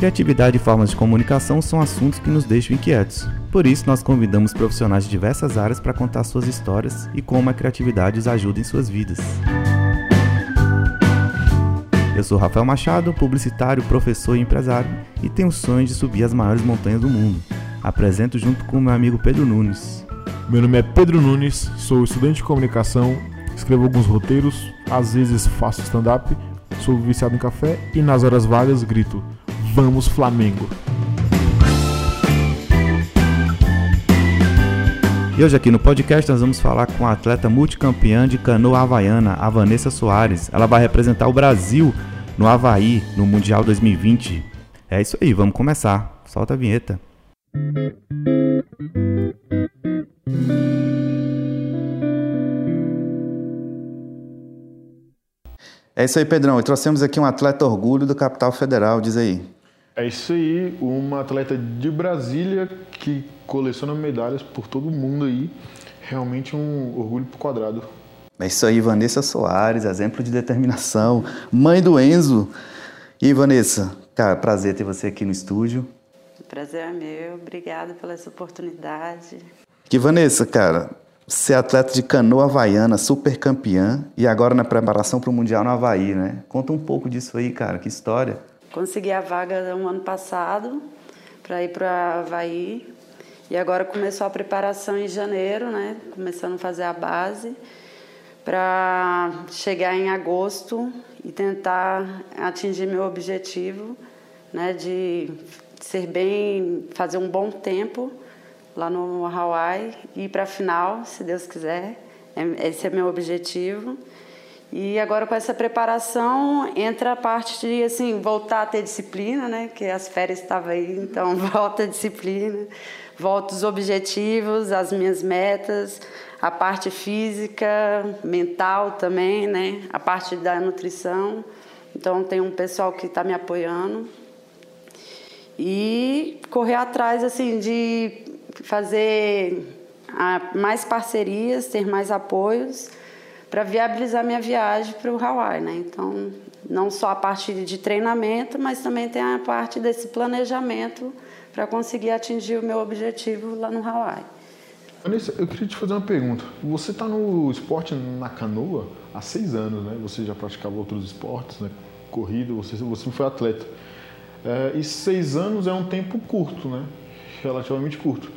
Criatividade e formas de comunicação são assuntos que nos deixam inquietos. Por isso, nós convidamos profissionais de diversas áreas para contar suas histórias e como a criatividade os ajuda em suas vidas. Eu sou Rafael Machado, publicitário, professor e empresário, e tenho o sonho de subir as maiores montanhas do mundo. Apresento junto com meu amigo Pedro Nunes. Meu nome é Pedro Nunes, sou estudante de comunicação, escrevo alguns roteiros, às vezes faço stand-up, sou viciado em café e nas horas vagas grito: Vamos Flamengo! E hoje aqui no podcast nós vamos falar com a atleta multicampeã de canoa havaiana, a Vanessa Soares. Ela vai representar o Brasil no Havaí no Mundial 2020. É isso aí, vamos começar. Solta a vinheta. É isso aí, Pedrão. E trouxemos aqui um atleta orgulho do Capital Federal, diz aí. É isso aí, uma atleta de Brasília que coleciona medalhas por todo o mundo aí. Realmente um orgulho pro quadrado. É isso aí, Vanessa Soares, exemplo de determinação, mãe do Enzo. E Vanessa, cara, prazer ter você aqui no estúdio. O prazer é meu, obrigada pela essa oportunidade. Que Vanessa, cara, você é atleta de canoa havaiana, super campeã, e agora na preparação para o Mundial no Havaí, né? Conta um pouco disso aí, cara, que história. Consegui a vaga no ano passado para ir para Havaí, e agora começou a preparação em janeiro, né? Começando a fazer a base para chegar em agosto e tentar atingir meu objetivo, né, de ser bem, fazer um bom tempo lá no Hawaii e ir para a final, se Deus quiser. É, esse é meu objetivo. E agora com essa preparação entra a parte de assim voltar a ter disciplina, né? Que as férias estavam aí, então volta a disciplina, volta os objetivos, as minhas metas, a parte física, mental também, né? A parte da nutrição. Então tem um pessoal que está me apoiando e correr atrás assim de fazer mais parcerias, ter mais apoios para viabilizar minha viagem para o Hawaii, né? Então, não só a parte de treinamento, mas também tem a parte desse planejamento para conseguir atingir o meu objetivo lá no Hawaii. Vanessa, eu queria te fazer uma pergunta. Você está no esporte na canoa há seis anos, né? Você já praticava outros esportes, né? Corrida, você, você foi atleta. É, e seis anos é um tempo curto, né? Relativamente curto.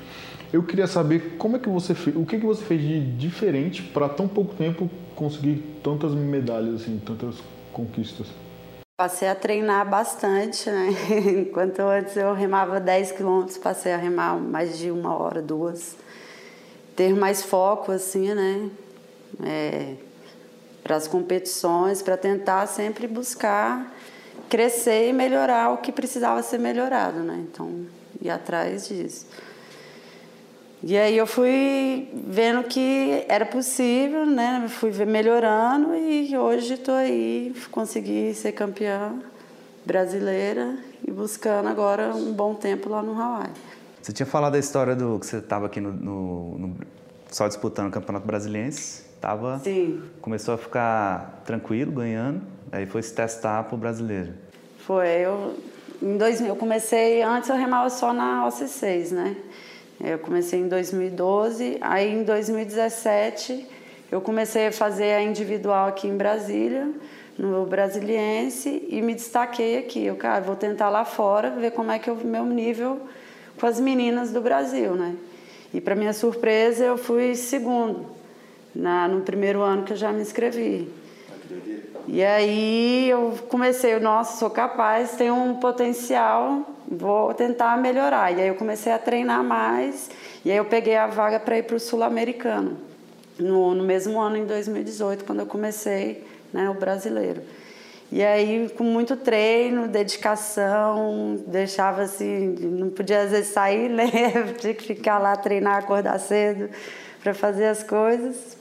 Eu queria saber como é que você fez, o que, que você fez de diferente para tão pouco tempo conseguir tantas medalhas, assim, tantas conquistas? Passei a treinar bastante, né? Enquanto antes eu remava 10 quilômetros, passei a remar mais de uma hora, duas. Ter mais foco, assim, né? É, para as competições, para tentar sempre buscar crescer e melhorar o que precisava ser melhorado, né? Então, ir atrás disso. E aí eu fui vendo que era possível, né? Fui melhorando e hoje estou aí, consegui ser campeã brasileira e buscando agora um bom tempo lá no Hawaii. Você tinha falado da história do que você estava aqui no, no, no, só disputando o Campeonato Brasiliense, tava, Sim. começou a ficar tranquilo, ganhando, aí foi se testar para o brasileiro. Foi, eu em 2000, eu comecei, antes eu remava só na OC6, né? Eu comecei em 2012, aí em 2017 eu comecei a fazer a individual aqui em Brasília, no Brasiliense, e me destaquei aqui. Eu, cara, vou tentar lá fora, ver como é que o meu nível com as meninas do Brasil, né? E para minha surpresa, eu fui segundo na, no primeiro ano que eu já me inscrevi. E aí eu comecei, nossa, sou capaz, tenho um potencial, vou tentar melhorar. E aí eu comecei a treinar mais, e aí eu peguei a vaga para ir para o Sul-Americano, no, no mesmo ano, em 2018, quando eu comecei né, o brasileiro. E aí, com muito treino, dedicação, deixava assim, não podia às vezes sair, né? Tinha que ficar lá, treinar, acordar cedo para fazer as coisas.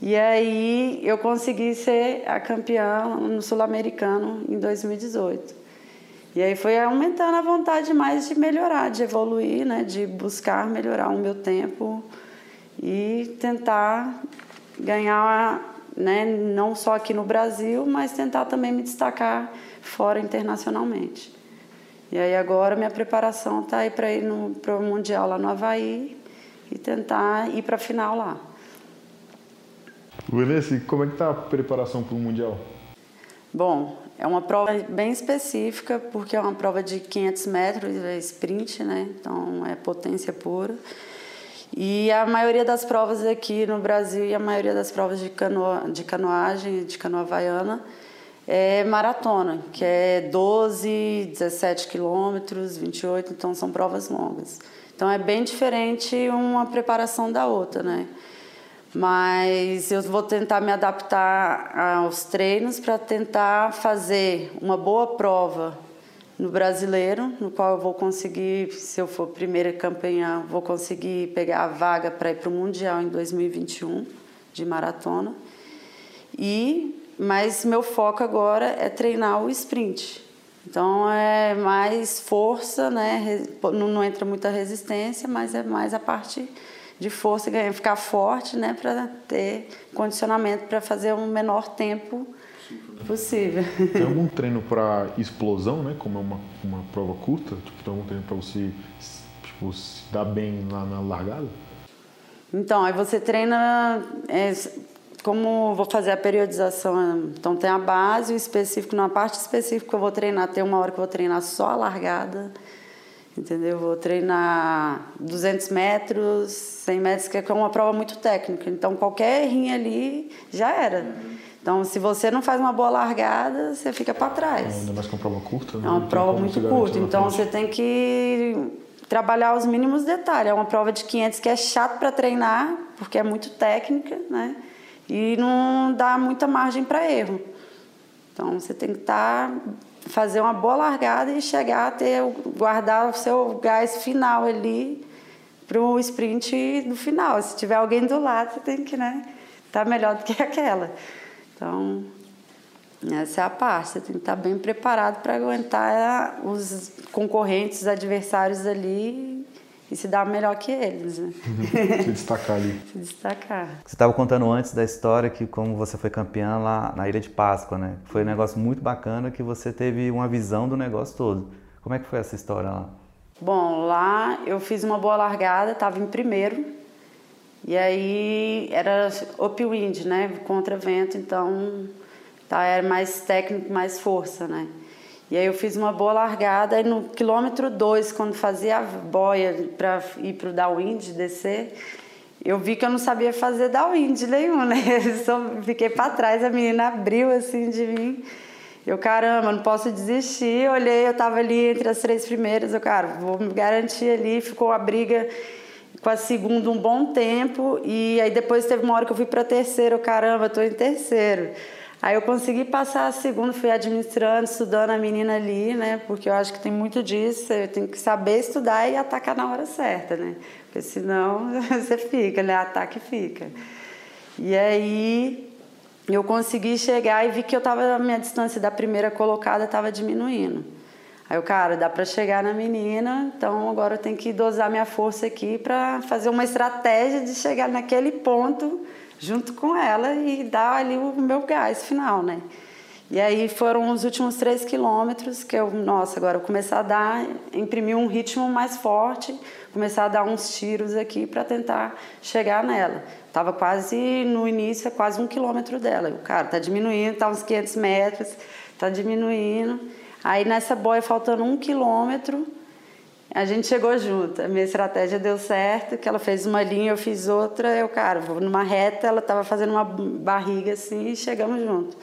E aí eu consegui ser a campeã no Sul-Americano em 2018. E aí foi aumentando a vontade mais de melhorar, de evoluir, né, de buscar melhorar o meu tempo e tentar ganhar, né, não só aqui no Brasil, mas tentar também me destacar fora internacionalmente. E aí agora minha preparação está aí para ir para o Mundial lá no Havaí e tentar ir para a final lá. E como é que tá a preparação para o Mundial? Bom, é uma prova bem específica, porque é uma prova de 500 metros, é sprint, né? Então é potência pura. E a maioria das provas aqui no Brasil e a maioria das provas de, canoa, de canoagem, de canoa havaiana, é maratona, que é 12, 17 quilômetros, 28, então são provas longas. Então é bem diferente uma preparação da outra, né? Mas eu vou tentar me adaptar aos treinos para tentar fazer uma boa prova no brasileiro, no qual eu vou conseguir, se eu for primeira campeã, vou conseguir pegar a vaga para ir para o Mundial em 2021 de maratona. E mas meu foco agora é treinar o sprint. Então é mais força, né? Não, não entra muita resistência, mas é mais a parte de força, ganhar, ficar forte, né? Para ter condicionamento para fazer um menor tempo possível. Tem algum treino para explosão, né? Como é uma, uma prova curta? Tipo, tem algum treino para você tipo, se dar bem lá na largada? Então, aí você treina. É, como vou fazer a periodização, então tem a base, o específico, na parte específica eu vou treinar, tem uma hora que eu vou treinar só a largada, entendeu? Vou treinar 200 metros, 100 metros, que é uma prova muito técnica, então qualquer errinha ali já era. Então, se você não faz uma boa largada, você fica para trás. Ainda mais que é uma prova curta, né? É uma prova muito curta, então você tem que trabalhar os mínimos detalhes. É uma prova de 500 que é chato para treinar, porque é muito técnica, né? e não dá muita margem para erro. Então você tem que estar tá, fazer uma boa largada e chegar a ter guardar o seu gás final ali para o sprint do final. Se tiver alguém do lado, você tem que, né, tá melhor do que aquela. Então, essa é a parte, você tem que estar tá bem preparado para aguentar os concorrentes, os adversários ali e se dar melhor que eles. Né? se destacar ali. se destacar. Você estava contando antes da história que como você foi campeã lá na Ilha de Páscoa, né? Foi um negócio muito bacana que você teve uma visão do negócio todo. Como é que foi essa história lá? Bom, lá eu fiz uma boa largada, estava em primeiro. E aí era upwind, né? Contra vento, então tá, era mais técnico, mais força, né? E aí eu fiz uma boa largada e no quilômetro 2, quando fazia a boia para ir para o downwind, descer, eu vi que eu não sabia fazer downwind nenhum, né? Eu só fiquei para trás, a menina abriu assim de mim. Eu, caramba, não posso desistir. Eu olhei, eu estava ali entre as três primeiras. Eu, cara, vou me garantir ali. Ficou a briga com a segunda um bom tempo. E aí depois teve uma hora que eu fui para terceiro. Eu, caramba, estou em terceiro. Aí eu consegui passar a segunda, fui administrando, estudando a menina ali, né? Porque eu acho que tem muito disso, eu tenho que saber estudar e atacar na hora certa, né? Porque senão você fica, né? Ataque fica. E aí eu consegui chegar e vi que eu tava, a minha distância da primeira colocada estava diminuindo. Aí o cara, dá para chegar na menina, então agora eu tenho que dosar minha força aqui para fazer uma estratégia de chegar naquele ponto junto com ela e dar ali o meu gás final, né? E aí foram os últimos três quilômetros que eu, nossa, agora eu começar a dar, imprimir um ritmo mais forte, começar a dar uns tiros aqui para tentar chegar nela. Tava quase no início, quase um quilômetro dela. O cara tá diminuindo, tá uns 500 metros, tá diminuindo. Aí nessa boia faltando um quilômetro, a gente chegou junto. A minha estratégia deu certo, que ela fez uma linha, eu fiz outra. Eu, cara, vou numa reta, ela estava fazendo uma barriga assim e chegamos junto.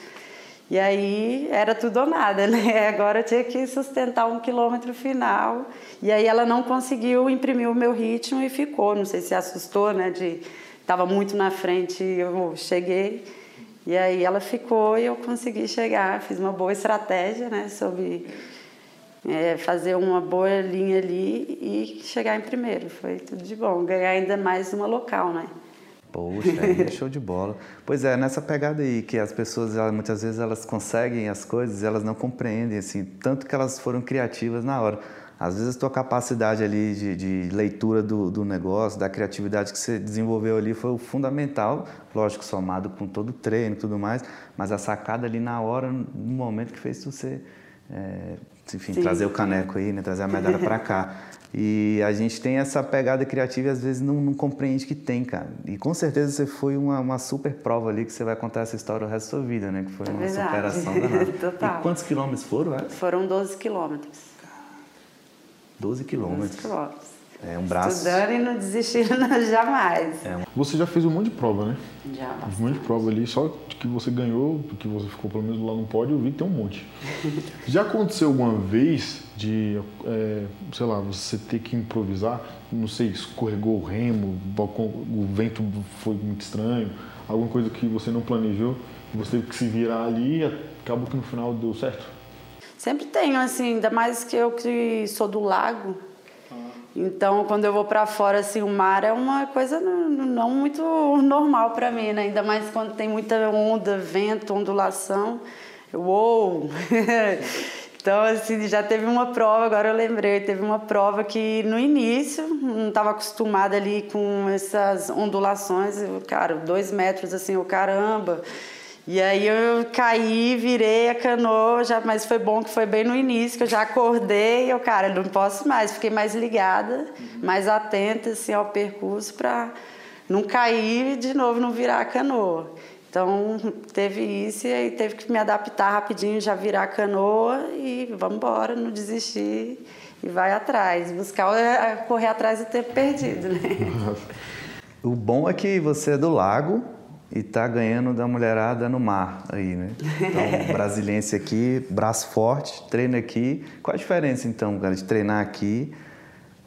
E aí era tudo ou nada, né? Agora eu tinha que sustentar um quilômetro final. E aí ela não conseguiu imprimir o meu ritmo e ficou. Não sei se assustou, né? De estava muito na frente, eu cheguei. E aí ela ficou e eu consegui chegar. Fiz uma boa estratégia, né? Sobre é, fazer uma boa linha ali e chegar em primeiro. Foi tudo de bom. Ganhar ainda mais uma local, né? Poxa, é show de bola. Pois é, nessa pegada aí que as pessoas elas, muitas vezes elas conseguem as coisas, elas não compreendem assim, tanto que elas foram criativas na hora. Às vezes a tua capacidade ali de, de leitura do, do, negócio, da criatividade que você desenvolveu ali foi o fundamental, lógico, somado com todo o treino e tudo mais, mas a sacada ali na hora, no momento que fez você é, enfim, Sim. trazer o caneco aí, né? Trazer a medalha para cá. E a gente tem essa pegada criativa e às vezes não, não compreende que tem, cara. E com certeza você foi uma, uma, super prova ali que você vai contar essa história o resto da sua vida, né? Que foi é uma verdade. superação danada. Total. E quantos quilômetros foram? É? Foram 12 quilômetros. 12 quilômetros. 12 quilômetros. É um braço. Estudando e não desistindo jamais. É. Você já fez um monte de prova, né? Já. Um monte de prova ali, só que você ganhou, que você ficou pelo menos lá no pódio, eu vi que tem um monte. já aconteceu alguma vez de, é, sei lá, você ter que improvisar? Não sei, escorregou o remo, o vento foi muito estranho, alguma coisa que você não planejou, você teve que se virar ali e acabou que no final deu certo? Sempre tenho, assim, ainda mais que eu que sou do lago então, quando eu vou para fora, assim, o mar é uma coisa não, não muito normal para mim, né? Ainda mais quando tem muita onda, vento, ondulação. Uou! então, assim, já teve uma prova, agora eu lembrei, teve uma prova que no início não estava acostumada ali com essas ondulações, cara, dois metros, assim, o caramba. E aí eu caí, virei a canoa, já, mas foi bom que foi bem no início, que eu já acordei e eu, cara, não posso mais, fiquei mais ligada, mais atenta assim, ao percurso para não cair de novo, não virar a canoa. Então teve isso e aí teve que me adaptar rapidinho, já virar a canoa e vamos embora, não desistir e vai atrás, buscar é, correr atrás do tempo perdido, né? O bom é que você é do lago, e tá ganhando da mulherada no mar aí, né? Então, brasiliense aqui, braço forte, treina aqui. Qual a diferença então, cara, de treinar aqui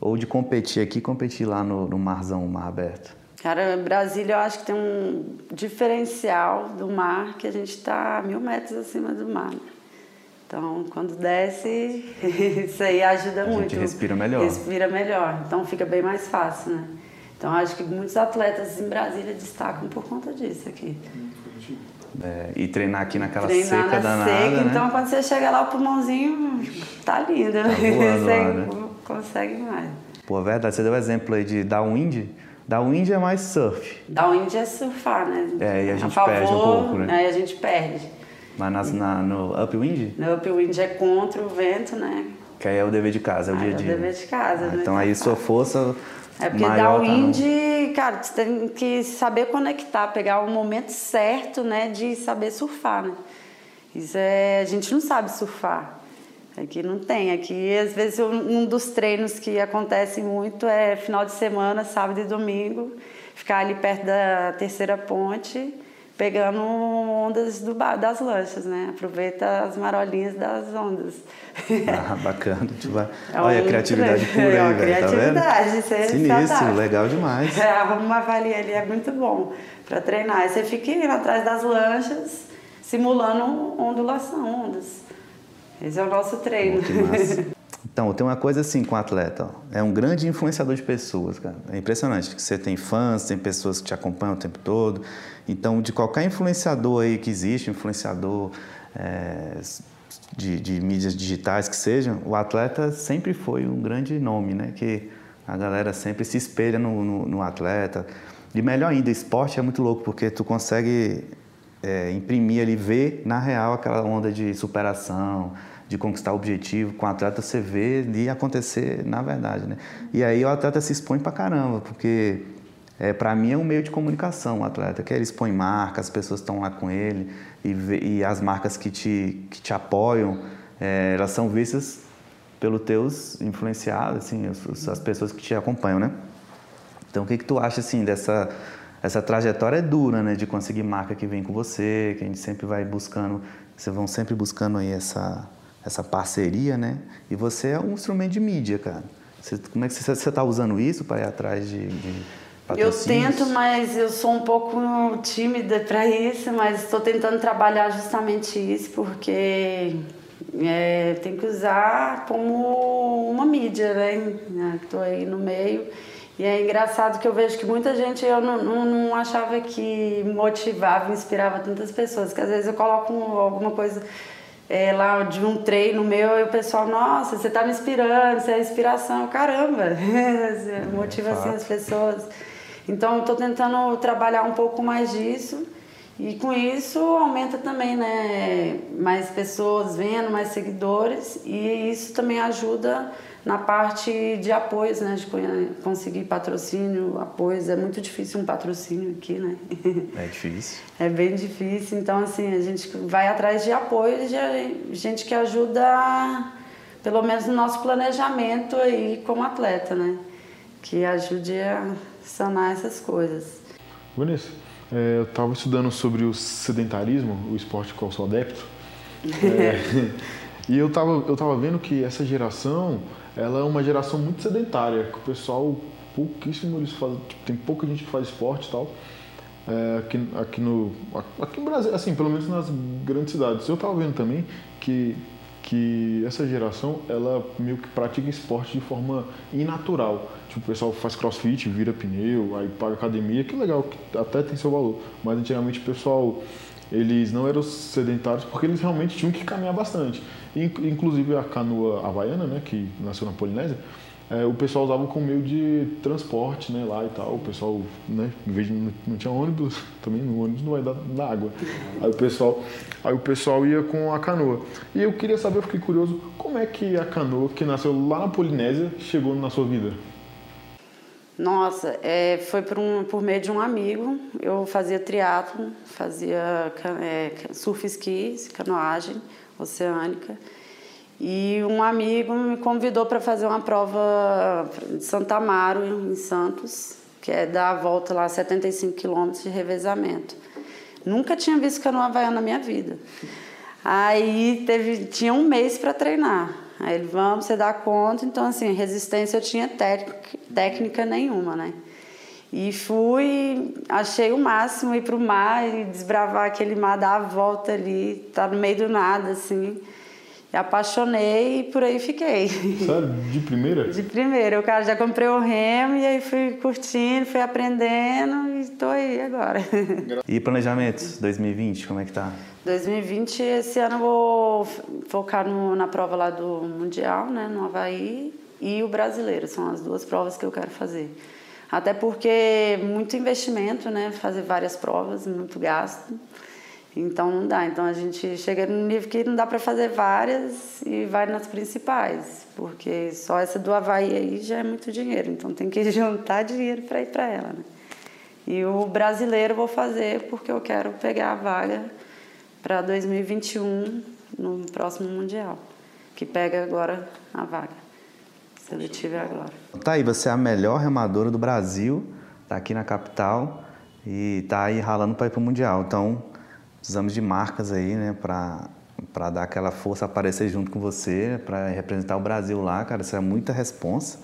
ou de competir aqui competir lá no, no marzão, mar aberto? Cara, Brasília eu acho que tem um diferencial do mar que a gente está mil metros acima do mar. Então, quando desce, isso aí ajuda a muito. A gente respira melhor. Respira melhor, então fica bem mais fácil, né? Então acho que muitos atletas em Brasília destacam por conta disso aqui. É, e treinar aqui naquela treinar seca na danada, seca, né? Então quando você chega lá, o pulmãozinho tá lindo, tá né? Voando você lá, né? consegue mais. Pô, verdade. Você deu o exemplo aí de downwind. Downwind é mais surf. Downwind é surfar, né? É, e a gente favor, perde um pouco, né? Aí a gente perde. Mas nas, na, no upwind? No upwind é contra o vento, né? Que aí é o dever de casa, é o aí dia a dia. É o dever de casa, ah, né? Então aí sua força é porque maior downwind, tá cara, você tem que saber conectar, pegar o momento certo, né, de saber surfar, né? Isso é, a gente não sabe surfar. Aqui não tem. Aqui, às vezes, um dos treinos que acontece muito é final de semana, sábado e domingo, ficar ali perto da terceira ponte pegando ondas do, das lanchas, né? Aproveita as marolinhas das ondas. Ah, bacana. É olha a criatividade pura aí, é, velho. Criatividade, tá você Sinistro, legal demais. É, arruma uma valia ali, é muito bom para treinar. Aí você fica indo atrás das lanchas, simulando ondulação, ondas. Esse é o nosso treino. que massa. Então, tem uma coisa assim com o atleta, ó. é um grande influenciador de pessoas, cara. É impressionante que você tem fãs, tem pessoas que te acompanham o tempo todo. Então, de qualquer influenciador aí que existe, influenciador é, de, de, mídias digitais que sejam, o atleta sempre foi um grande nome, né? Que a galera sempre se espelha no, no, no atleta. E melhor ainda, esporte é muito louco, porque tu consegue é, imprimir ali, ver na real aquela onda de superação, de conquistar o objetivo. Com o atleta você vê ali acontecer na verdade, né? E aí o atleta se expõe pra caramba, porque é, para mim é um meio de comunicação o atleta, que ele expõe marcas, as pessoas estão lá com ele e, e, as marcas que te, que te apoiam, é, elas são vistas pelos teus influenciados, assim, as, as, pessoas que te acompanham, né? Então, o que que tu acha, assim, dessa essa trajetória é dura, né, de conseguir marca que vem com você, que a gente sempre vai buscando, vocês vão sempre buscando aí essa essa parceria, né? E você é um instrumento de mídia, cara. Você, como é que você está usando isso para ir atrás de, de eu tento, mas eu sou um pouco tímida para isso, mas estou tentando trabalhar justamente isso, porque é, tem que usar como uma mídia, né? Estou aí no meio. E é engraçado que eu vejo que muita gente eu não, não, não achava que motivava, inspirava tantas pessoas, que às vezes eu coloco alguma coisa é, lá de um treino meu e o pessoal, nossa, você está me inspirando, você é inspiração, caramba, motiva assim as pessoas. Então, estou tentando trabalhar um pouco mais disso E com isso aumenta também, né, mais pessoas vendo, mais seguidores e isso também ajuda na parte de apoios, né, de conseguir patrocínio, apoios. É muito difícil um patrocínio aqui, né? É difícil. É bem difícil. Então, assim, a gente vai atrás de apoio de gente que ajuda, pelo menos no nosso planejamento aí como atleta, né? Que ajude a sanar essas coisas. Vanessa, é, eu estava estudando sobre o sedentarismo, o esporte qual sou adepto, é, e eu estava eu tava vendo que essa geração, ela é uma geração muito sedentária, que o pessoal, pouquíssimo eles fazem, tipo, tem pouca gente que faz esporte e tal, é, aqui, aqui, no, aqui no Brasil, assim, pelo menos nas grandes cidades. Eu estava vendo também que que essa geração ela meio que pratica esporte de forma inatural. Tipo, o pessoal faz crossfit, vira pneu, aí paga academia, que legal, que até tem seu valor. Mas antigamente o pessoal, eles não eram sedentários porque eles realmente tinham que caminhar bastante. Inclusive a canoa havaiana, né, que nasceu na Polinésia, é, o pessoal usava como meio de transporte, né, lá e tal. O pessoal, né, em vez de não, tinha ônibus, também no ônibus não vai dar na água. Aí o pessoal, aí o pessoal ia com a canoa. E eu queria saber, eu fiquei curioso, como é que a canoa que nasceu lá na Polinésia chegou na sua vida? Nossa, é, foi por, um, por meio de um amigo. Eu fazia triatlo, fazia é, surf ski, canoagem oceânica. E um amigo me convidou para fazer uma prova de Santa Amaro, em Santos, que é dar a volta lá 75 quilômetros de revezamento. Nunca tinha visto canoa havaiana na minha vida. Aí teve, tinha um mês para treinar. Aí ele, vamos, você dá conta. Então, assim, resistência eu tinha técnica, nenhuma, né? E fui, achei o máximo ir para o mar e desbravar aquele mar, dar a volta ali, tá no meio do nada, assim apaixonei e por aí fiquei. Sério? De primeira? De primeira. O cara já comprei o remo e aí fui curtindo, fui aprendendo e estou aí agora. E planejamentos 2020, como é que tá? 2020, esse ano eu vou focar no, na prova lá do Mundial, né, no Havaí, e o brasileiro. São as duas provas que eu quero fazer. Até porque muito investimento, né, fazer várias provas, muito gasto. Então não dá. Então a gente chega no nível que não dá para fazer várias e vai nas principais, porque só essa do Havaí aí já é muito dinheiro. Então tem que juntar dinheiro para ir para ela. Né? E o brasileiro eu vou fazer porque eu quero pegar a vaga para 2021 no próximo Mundial, que pega agora a vaga. Se ele tiver agora. Tá aí, você é a melhor remadora do Brasil, tá aqui na capital e tá aí ralando para ir para o Mundial. Então, precisamos de marcas aí, né, para para dar aquela força, aparecer junto com você, para representar o Brasil lá, cara, isso é muita responsa,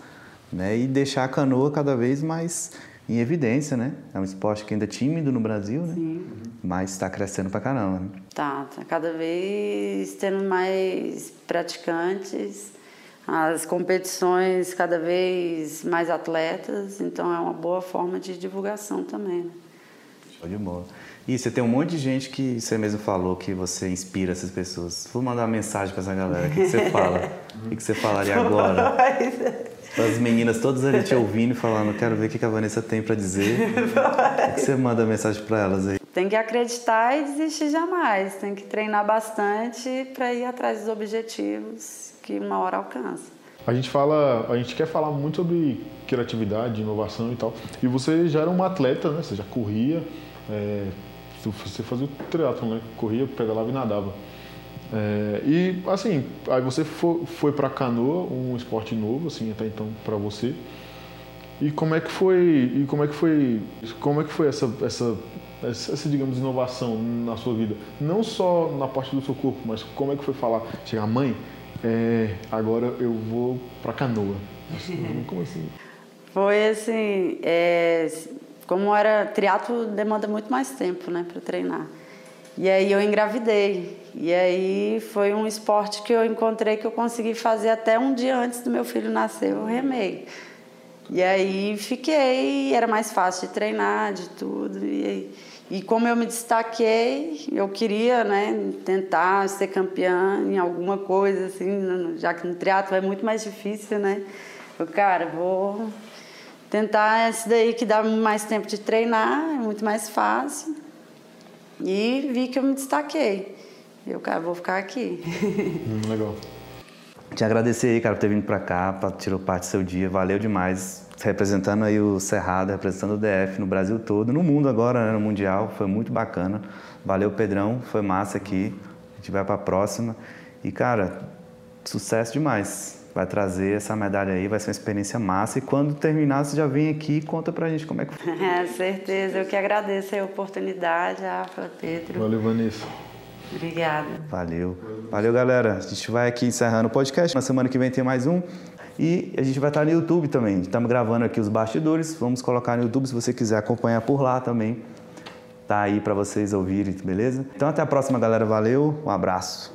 né? E deixar a canoa cada vez mais em evidência, né? É um esporte que ainda é tímido no Brasil, né? Sim. Mas está crescendo para caramba. Né? Tá, tá cada vez tendo mais praticantes, as competições cada vez mais atletas, então é uma boa forma de divulgação também. Né? Show de bola. E você tem um monte de gente que você mesmo falou que você inspira essas pessoas. Vou mandar uma mensagem para essa galera. O que, você fala? O que, você falaria agora? As meninas todas ali te ouvindo e falando, quero ver o que a Vanessa tem para dizer. O que você manda mensagem para elas aí? Tem que acreditar e desistir jamais. Tem que treinar bastante para ir atrás dos objetivos que uma hora alcança. A gente fala, a gente quer falar muito sobre criatividade, inovação e tal. E você já era uma atleta, né? Você já corria. É, você fazia o triatlon, né? Corria, pedalava e nadava. É, e assim, aí você foi, foi para canoa, um esporte novo, assim, até então para você. E como é que foi? E como é que foi? Como é que foi essa, essa, essa, digamos, inovação na sua vida? Não só na parte do seu corpo, mas como é que foi falar? Chegar, mãe, é, agora eu vou para canoa. Como assim? Foi assim, é, como era triatlo demanda muito mais tempo, né, para treinar. E aí eu engravidei. E aí foi um esporte que eu encontrei que eu consegui fazer até um dia antes do meu filho nascer, eu remei. E aí fiquei, era mais fácil de treinar, de tudo. E, e como eu me destaquei, eu queria, né, tentar ser campeã em alguma coisa assim, já que no triatlo é muito mais difícil, né? Eu, cara, vou tentar esse daí que dá mais tempo de treinar, é muito mais fácil. E vi que eu me destaquei. Eu, cara, vou ficar aqui. Hum, legal. Te agradecer aí, cara, por ter vindo pra cá, pra tirar parte do seu dia. Valeu demais. Representando aí o Cerrado, representando o DF no Brasil todo, no mundo agora, né, no Mundial. Foi muito bacana. Valeu, Pedrão. Foi massa aqui. A gente vai pra próxima. E, cara, sucesso demais. Vai trazer essa medalha aí, vai ser uma experiência massa. E quando terminar, você já vem aqui e conta pra gente como é que foi. É, certeza. Eu que agradeço a oportunidade, Rafa, Pedro. Valeu, Vanessa. Obrigada. Valeu. Valeu, galera. A gente vai aqui encerrando o podcast. Na semana que vem tem mais um. E a gente vai estar no YouTube também. Estamos gravando aqui os bastidores. Vamos colocar no YouTube se você quiser acompanhar por lá também. Tá aí para vocês ouvirem, beleza? Então até a próxima, galera. Valeu. Um abraço.